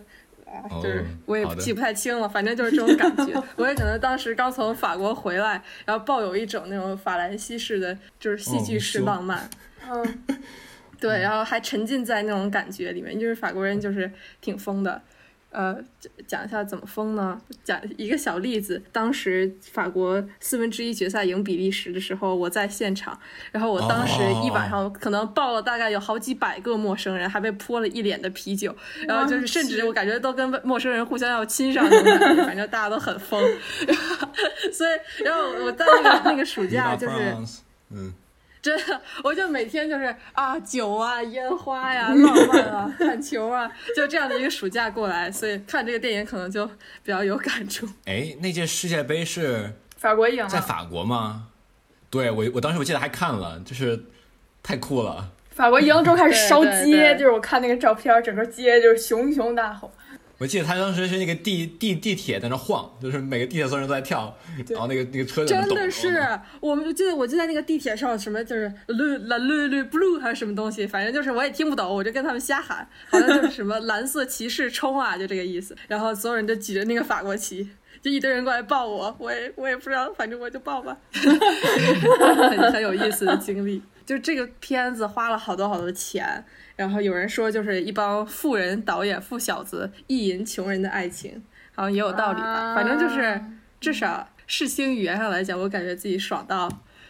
啊，就是哦我也记不太清了，反正就是这种感觉。我也可能当时刚从法国回来，然后抱有一种那种法兰西式的，就是戏剧式浪漫。嗯，对，然后还沉浸在那种感觉里面，就是法国人就是挺疯的。呃，讲讲一下怎么疯呢？讲一个小例子，当时法国四分之一决赛赢比利时的时候，我在现场，然后我当时一晚上可能抱了大概有好几百个陌生人，还被泼了一脸的啤酒，然后就是甚至我感觉都跟陌生人互相要亲上那种感觉，反正大家都很疯。所以，然后我在那个那个暑假就是。嗯，真的，我就每天就是啊酒啊烟花呀 浪漫啊 看球啊，就这样的一个暑假过来，所以看这个电影可能就比较有感触。哎，那届世界杯是法国赢了，在法国吗？对我，我当时我记得还看了，就是太酷了。法国赢了之后开始烧街，就是我看那个照片，整个街就是熊熊大吼。我记得他当时是那个地地地铁在那晃，就是每个地铁所有人都在跳，然后那个那个车在那抖。真的是，我们记得我就在那个地铁上，什么就是绿蓝绿绿 blue 还是什么东西，反正就是我也听不懂，我就跟他们瞎喊，好像就是什么 蓝色骑士冲啊，就这个意思。然后所有人就举着那个法国旗，就一堆人过来抱我，我也我也不知道，反正我就抱吧，很很有意思的经历。就这个片子花了好多好多钱，然后有人说就是一帮富人导演富小子意淫穷人的爱情，好像也有道理吧。反正就是啊至少视听语言上来讲，我感觉自己爽到，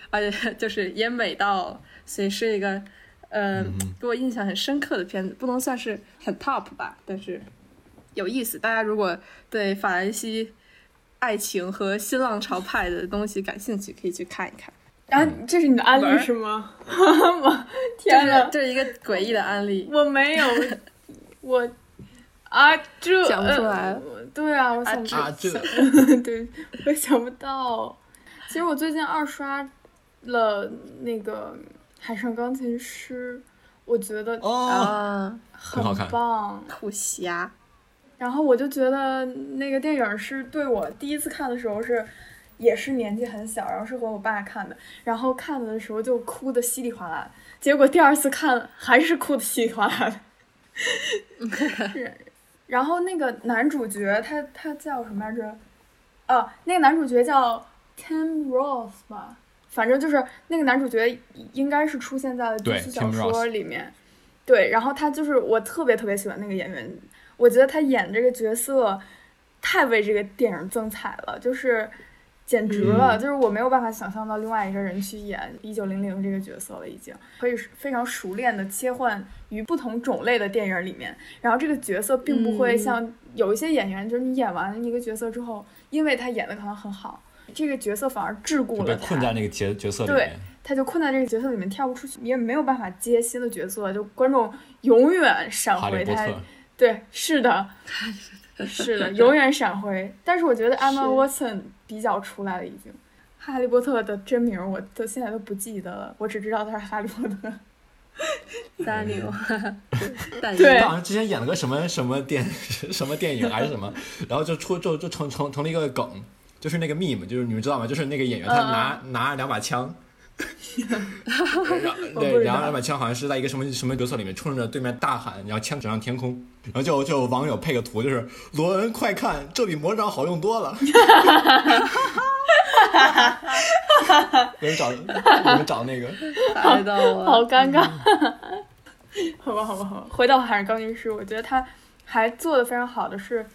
而且 就是也美到，所以是一个呃嗯给我印象很深刻的片子，不能算是很 top 吧，但是有意思。大家如果对法兰西爱情和新浪潮派的东西感兴趣，可以去看一看。然后这是你的案例是吗？我这是天呐，这是一个诡异的案例，我没有，我啊这想不出来。呃对啊，我想不啊这。对，我想不到。其实我最近二刷了那个《海上钢琴师》，我觉得哦，啊，很好看。棒。酷侠，然后我就觉得那个电影是对我第一次看的时候是，也是年纪很小，然后是和我爸看的，然后看的时候就哭的稀里哗啦的，结果第二次看还是哭的稀里哗啦的。是然后那个男主角他他叫什么来着？哦，那个男主角叫 Tim Roth 吧，反正就是那个男主角应该是出现在了对第四小说里面。对，然后他就是我特别特别喜欢那个演员，我觉得他演这个角色太为这个电影增彩了，就是简直了，嗯就是我没有办法想象到另外一个人去演一九零零这个角色了，已经可以非常熟练的切换于不同种类的电影里面，然后这个角色并不会嗯像有一些演员，就是你演完一个角色之后，因为他演的可能很好，这个角色反而桎梏了他，困在那个角角色里面对。他就困在这个角色里面跳不出去，也没有办法接新的角色，就观众永远闪回他。对，是的，是的，永远闪回。但是我觉得 Emma Watson 比较出来了，已经。哈利波特的真名我都现在都不记得了，我只知道他是哈利波特。丹尼尔，但 对他好像之前演了个什么什么电什么电影还是什么，然后就出就就成成成了一个梗，就是那个 meme，就是你们知道吗？就是那个演员他拿、拿两把枪。然后 对，然后那把枪好像是在一个什么什么角色里面冲着对面大喊，然后枪指向天空，然后就就有网友配个图，就是罗恩快看，这比魔杖好用多了。有人找有人找那个，猜到了，好尴尬。好吧，好吧，好吧。回到《海上钢琴师》，我觉得他还做的非常好的是，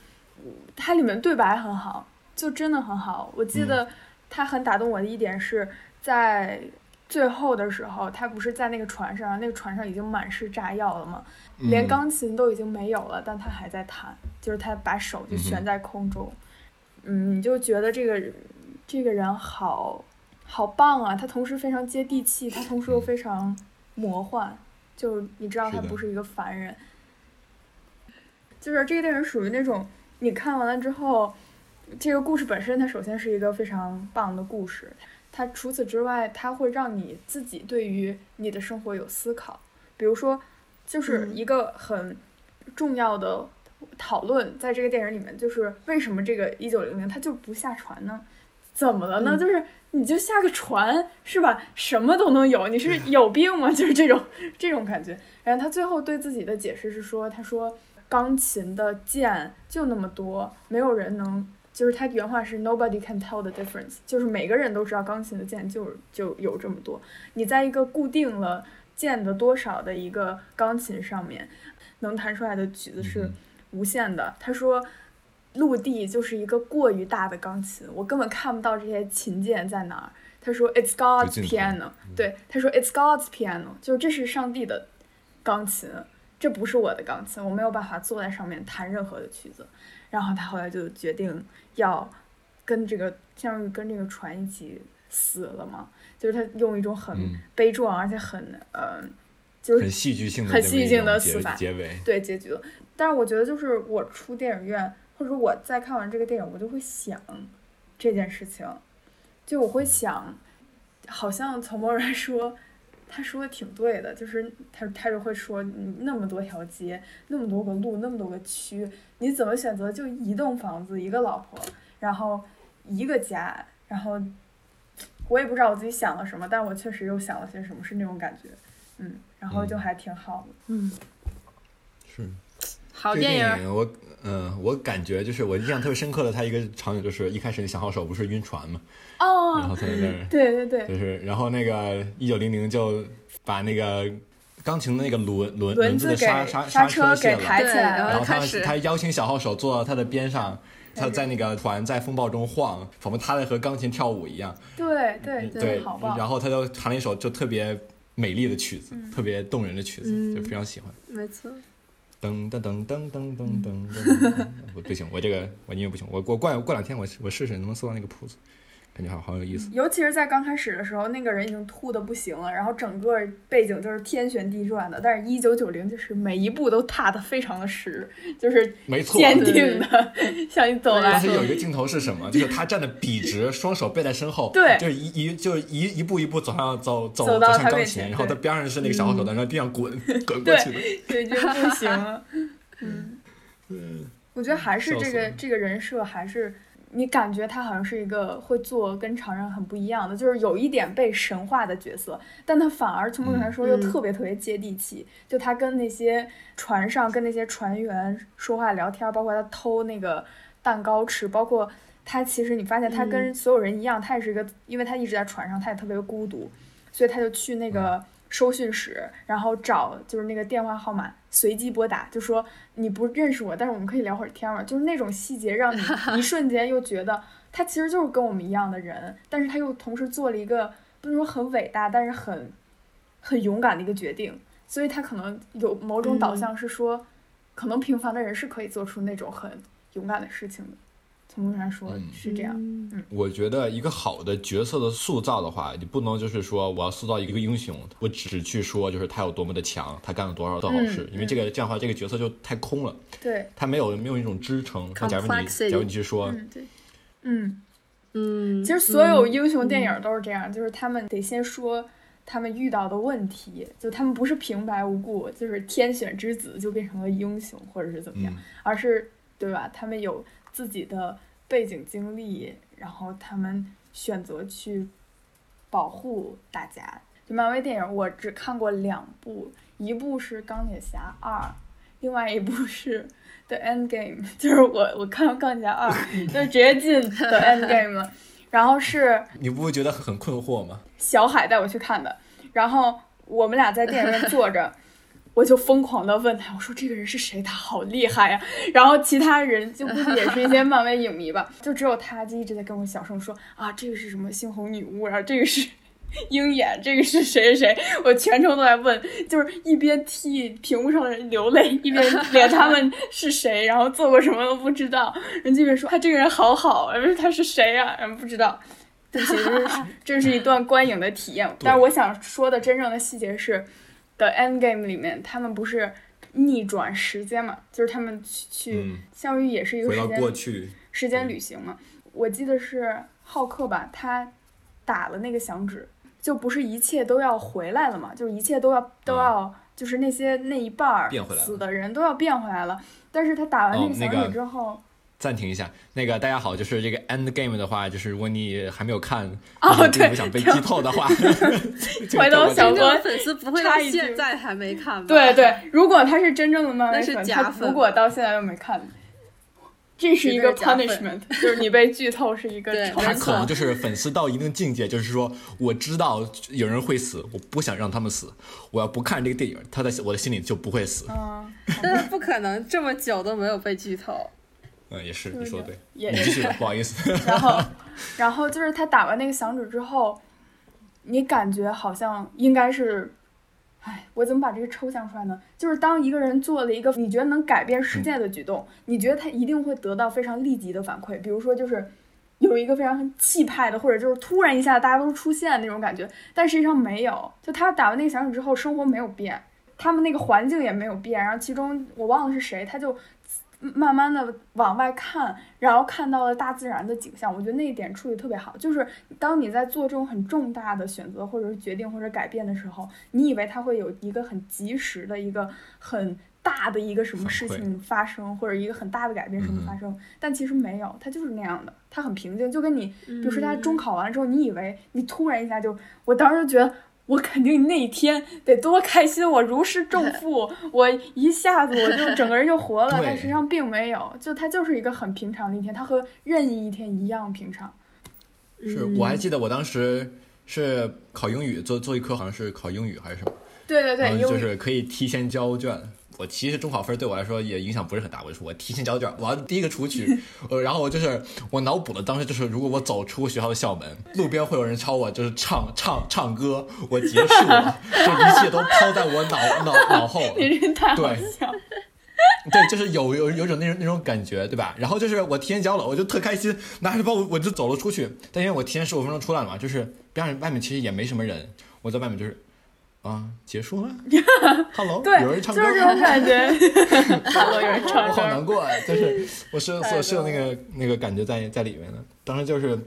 它里面对白很好，就真的很好。我记得他很打动我的一点是在最后的时候，他不是在那个船上，那个船上已经满是炸药了吗？连钢琴都已经没有了，但他还在弹，就是他把手就悬在空中。嗯，你就觉得这个这个人好好棒啊！他同时非常接地气，他同时又非常魔幻。就你知道他不是一个凡人。就是这个电影属于那种你看完了之后，这个故事本身它首先是一个非常棒的故事。它除此之外，它会让你自己对于你的生活有思考。比如说，就是一个很重要的。讨论在这个电影里面，就是为什么这个一九零零他就不下船呢？怎么了呢？就是你就下个船是吧？什么都能有，你是有病吗？就是这种这种感觉。然后他最后对自己的解释是说：“他说钢琴的键就那么多，没有人能，就是他原话是 Nobody can tell the difference，就是每个人都知道钢琴的键就就有这么多。你在一个固定了键的多少的一个钢琴上面，能弹出来的曲子是。”无限的，他说，陆地就是一个过于大的钢琴，我根本看不到这些琴键在哪儿。他说，It's God's piano。对，他说，It's God's piano，就是这是上帝的钢琴，这不是我的钢琴，我没有办法坐在上面弹任何的曲子。然后他后来就决定要跟这个相当于跟这个船一起死了嘛，就是他用一种很悲壮而且很呃，就是很戏剧性的很戏剧性的死法结尾，对结局了。但是我觉得，就是我出电影院，或者我在看完这个电影，我就会想这件事情，就我会想，好像从某人说，他说的挺对的，就是他他就会说，那么多条街，那么多个路，那么多个区，你怎么选择就一栋房子，一个老婆，然后一个家，然后我也不知道我自己想了什么，但我确实又想了些什么，是那种感觉，嗯，然后就还挺好的，嗯，是。好电影，我嗯，我感觉就是我印象特别深刻的，他一个场景就是一开始那小号手不是晕船嘛，哦，然后他在那儿，对对对，就是然后那个一九零零就把那个钢琴的那个轮轮轮子的刹刹刹车给抬起来了，然后他他邀请小号手坐到他的边上，他在那个船在风暴中晃，仿佛他在和钢琴跳舞一样，对对对，好棒，然后他就弹了一首就特别美丽的曲子，特别动人的曲子，就非常喜欢，没错。噔噔噔噔噔噔噔，不行，我这个我音乐不行，我我过过两天我我试试能不能搜到那个谱子。感觉好好有意思，尤其是在刚开始的时候，那个人已经吐的不行了，然后整个背景就是天旋地转的，但是一九九零就是每一步都踏的非常的实，就是没错，坚定的向你走来。但是有一个镜头是什么？就是他站的笔直，双手背在身后，对，就一一就一一步一步走上走走走向钢琴，然后他边上是那个小号手在那地上滚 滚过去的，对，就不行了。嗯，我觉得还是这个这个人设还是。你感觉他好像是一个会做跟常人很不一样的，就是有一点被神化的角色，但他反而从某种来说又特别特别接地气。就他跟那些船上跟那些船员说话聊天，包括他偷那个蛋糕吃，包括他其实你发现他跟所有人一样，他也是一个，因为他一直在船上，他也特别孤独，所以他就去那个。收讯室，然后找就是那个电话号码，随机拨打，就说你不认识我，但是我们可以聊会儿天嘛。就是那种细节，让你 一瞬间又觉得他其实就是跟我们一样的人，但是他又同时做了一个不能说很伟大，但是很很勇敢的一个决定。所以他可能有某种导向，是说，可能平凡的人是可以做出那种很勇敢的事情的。从路上说是这样，嗯，我觉得一个好的角色的塑造的话，你不能就是说我要塑造一个英雄，我只去说就是他有多么的强，他干了多少多少事，因为这个这样的话，这个角色就太空了，对，他没有没有一种支撑。假如你假如你去说，对，嗯。嗯，其实所有英雄电影都是这样，就是他们得先说他们遇到的问题，就他们不是平白无故就是天选之子就变成了英雄或者是怎么样，而是对吧？他们有。自己的背景经历，然后他们选择去保护大家。就漫威电影，我只看过两部，一部是《钢铁侠二》，另外一部是《The End Game》，就是我我看《钢铁侠二》就直接进《The End Game》了。然后是 你不会觉得很困惑吗？小海带我去看的，然后我们俩在电影院坐着。我就疯狂的问他，我说这个人是谁？他好厉害呀！然后其他人就估计也是一些漫威影迷吧，就只有他就一直在跟我小声说啊，这个是什么猩红女巫，然后这个是鹰眼，这个是谁谁谁？我全程都在问，就是一边替屏幕上的人流泪，一边 连他们是谁，然后做过什么都不知道。人这边说他这个人好好，然后他是谁呀？然后不知道。这其实是这是一段观影的体验，但是我想说的真正的细节是。的 End Game 里面，他们不是逆转时间嘛？就是他们去去，相当于也是一个时间过去时间旅行嘛。我记得是浩克吧，他打了那个响指，就不是一切都要回来了嘛？就是一切都要都要，就是那些那一半儿死的人都要变回来了。但是他打完那个响指之后。暂停一下，那个大家好，就是这个 End Game 的话，就是如果你还没有看，哦，对，不想被剧透的话，回头小哥粉丝不会到现在还没看。对对，如果他是真正的漫威粉，他如果到现在都没看，这是一个 punishment，就是你被剧透是一个他可能就是粉丝到一定境界，就是说我知道有人会死，我不想让他们死，我要不看这个电影，他在我的心里就不会死。嗯，但是不可能这么久都没有被剧透。嗯，也是，你说的对，也是，不好意思。然后，然后就是他打完那个响指之后，你感觉好像应该是，哎，我怎么把这个抽象出来呢？就是当一个人做了一个你觉得能改变世界的举动，你觉得他一定会得到非常立即的反馈，比如说就是有一个非常气派的，或者就是突然一下大家都出现那种感觉。但实际上没有，就他打完那个响指之后，生活没有变，他们那个环境也没有变。然后其中我忘了是谁，他就。慢慢的往外看，然后看到了大自然的景象，我觉得那一点处理特别好。就是当你在做这种很重大的选择，或者是决定，或者改变的时候，你以为它会有一个很及时的一个很大的一个什么事情发生，或者一个很大的改变什么发生，但其实没有，它就是那样的，它很平静。就跟你，比如说他中考完了之后，你以为你突然一下就，我当时就觉得。我肯定那一天得多开心！我如释重 负，我一下子我就整个人就活了。但实际上并没有，就它就是一个很平常的一天，它和任意一天一样平常。是我还记得我当时是考英语，做做一科好像是考英语还是什么？对对对，就是可以提前交卷。我其实中考分对我来说也影响不是很大，我就说我提前交卷，我要第一个出去。呃，然后我就是我脑补了当时就是如果我走出学校的校门，路边会有人朝我就是唱唱唱歌，我结束了，就一切都抛在我脑脑脑后。你人太好笑。对，就是有有有种那种那种感觉，对吧？然后就是我提前交了，我就特开心，拿着包我我就走了出去。但因为我提前十五分钟出来了嘛，就是边上外面其实也没什么人，我在外面就是。啊，结束了。Hello，对，有人唱歌，就是这种感觉。Hello，有人唱歌，我好难过啊，就是我是是是有 那个那个感觉在在里面的。当时就是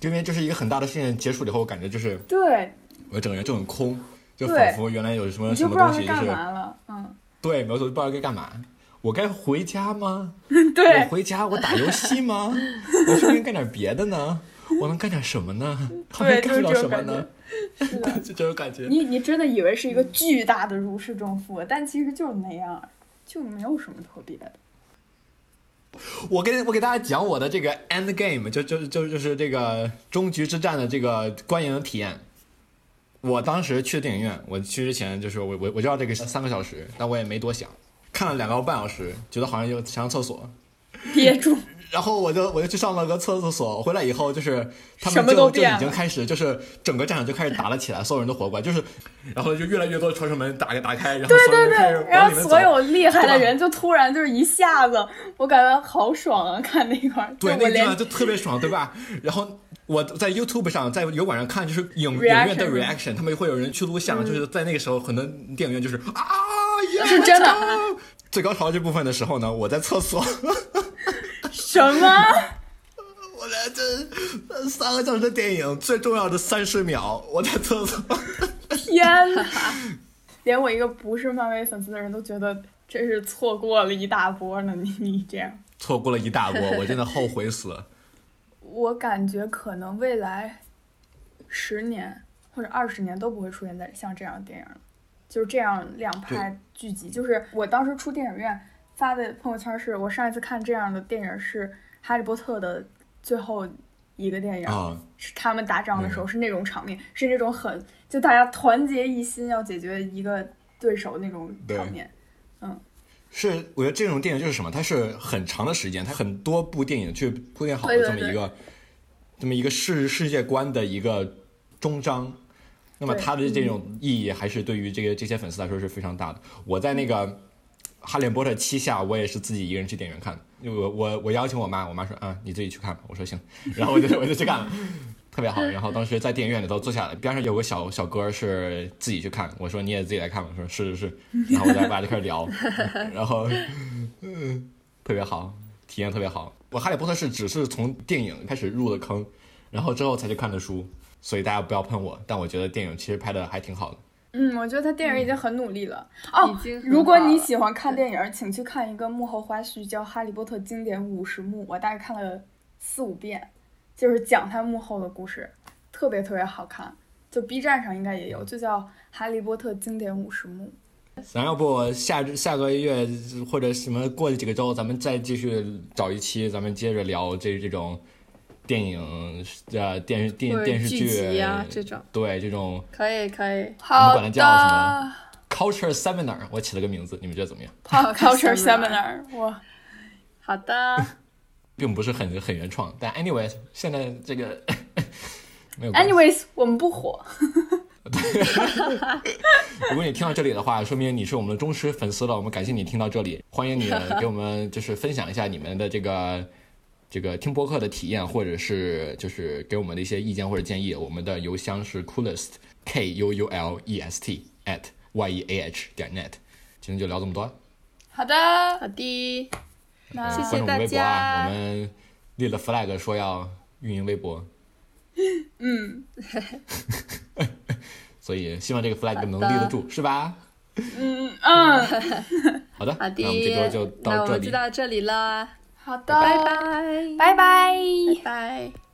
因为就是一个很大的事件结束以后，我感觉就是对，我整个人就很空，就仿佛原来有什么什么东西就是嗯，对，没有错，不知道该干嘛。我该回家吗？对，我回家我打游戏吗？我是不是干点别的呢？我能干点什么呢？好像干不了什么呢？是的，就这种感觉。你你真的以为是一个巨大的如释重负，但其实就是那样，就没有什么特别的。我跟我给大家讲我的这个 end game，就就就就是这个终局之战的这个观影体验。我当时去电影院，我去之前就是我我我知道这个三个小时，但我也没多想，看了两个半小时，觉得好像又想上厕所，憋住。然后我就我就去上了个厕所，回来以后就是他们就就已经开始就是整个战场就开始打了起来，所有人都活过来，就是然后就越来越多的传送门打开打开，然后对对对然后所有厉害的人就突然就是一下子，我感觉好爽啊！看那块儿，对那段就特别爽，对吧？然后我在 YouTube 上在油管上看，就是影影院的 reaction，他们会有人去录像，就是在那个时候很多电影院就是啊，是真的。最高潮这部分的时候呢，我在厕所。什么？我在这三个小时的电影最重要的三十秒，我在厕所。天哪！连我一个不是漫威粉丝的人都觉得这是错过了一大波呢。你你这样错过了一大波，我真的后悔死了。我感觉可能未来十年或者二十年都不会出现在像这样的电影了，就是这样两派聚集。就是我当时出电影院。发的朋友圈是我上一次看这样的电影是《哈利波特》的最后一个电影，是他们打仗的时候是那种场面，是那种很就大家团结一心要解决一个对手那种场面。嗯是，我觉得这种电影就是什么？它是很长的时间，它很多部电影去铺垫好的这么一个，这么一个世世界观的一个终章。那么它的这种意义，还是对于这个这些粉丝来说是非常大的。我在那个《哈利波特》七下，我也是自己一个人去电影院看的。因为我我我邀请我妈，我妈说啊，你自己去看吧。我说行，然后我就 我就去看了。特别好，然后当时在电影院里头坐下来，边上有个小小哥是自己去看，我说你也自己来看吧，说是是是，然后我俩就开始聊，然后嗯，特别好，体验特别好。我哈利波特是只是从电影开始入的坑，然后之后才去看的书，所以大家不要喷我，但我觉得电影其实拍的还挺好的。嗯，我觉得他电影已经很努力了哦。如果你喜欢看电影，请去看一个幕后花絮，叫《哈利波特经典五十幕》，我大概看了四五遍。就是讲他幕后的故事，特别特别好看，就 B 站上应该也有，就叫《哈利波特经典五十幕》。咱要不下下个月或者什么过几个周，咱们再继续找一期，咱们接着聊这这种电影呃电视电电视剧呀这种，对这种可以可以，我们管它叫什么 Culture Seminar，我起了个名字，你们觉得怎么样？Culture Seminar，我，好的。并不是很很原创，但 anyways，现在这个 没有。anyways，我们不火。如果你听到这里的话，说明你是我们的忠实粉丝了。我们感谢你听到这里，欢迎你给我们就是分享一下你们的这个这个听播客的体验，或者是就是给我们的一些意见或者建议。我们的邮箱是 coolest k u u l e s t at y e a h 点 net。今天就聊这么多。好的，好的。谢谢大家。我们立了 flag 说要运营微博。嗯。所以希望这个 flag 能立得住，是吧？嗯嗯。好的。好的。那我们这周就到这里。那我们就到这里了。好的。拜拜。拜拜。拜拜。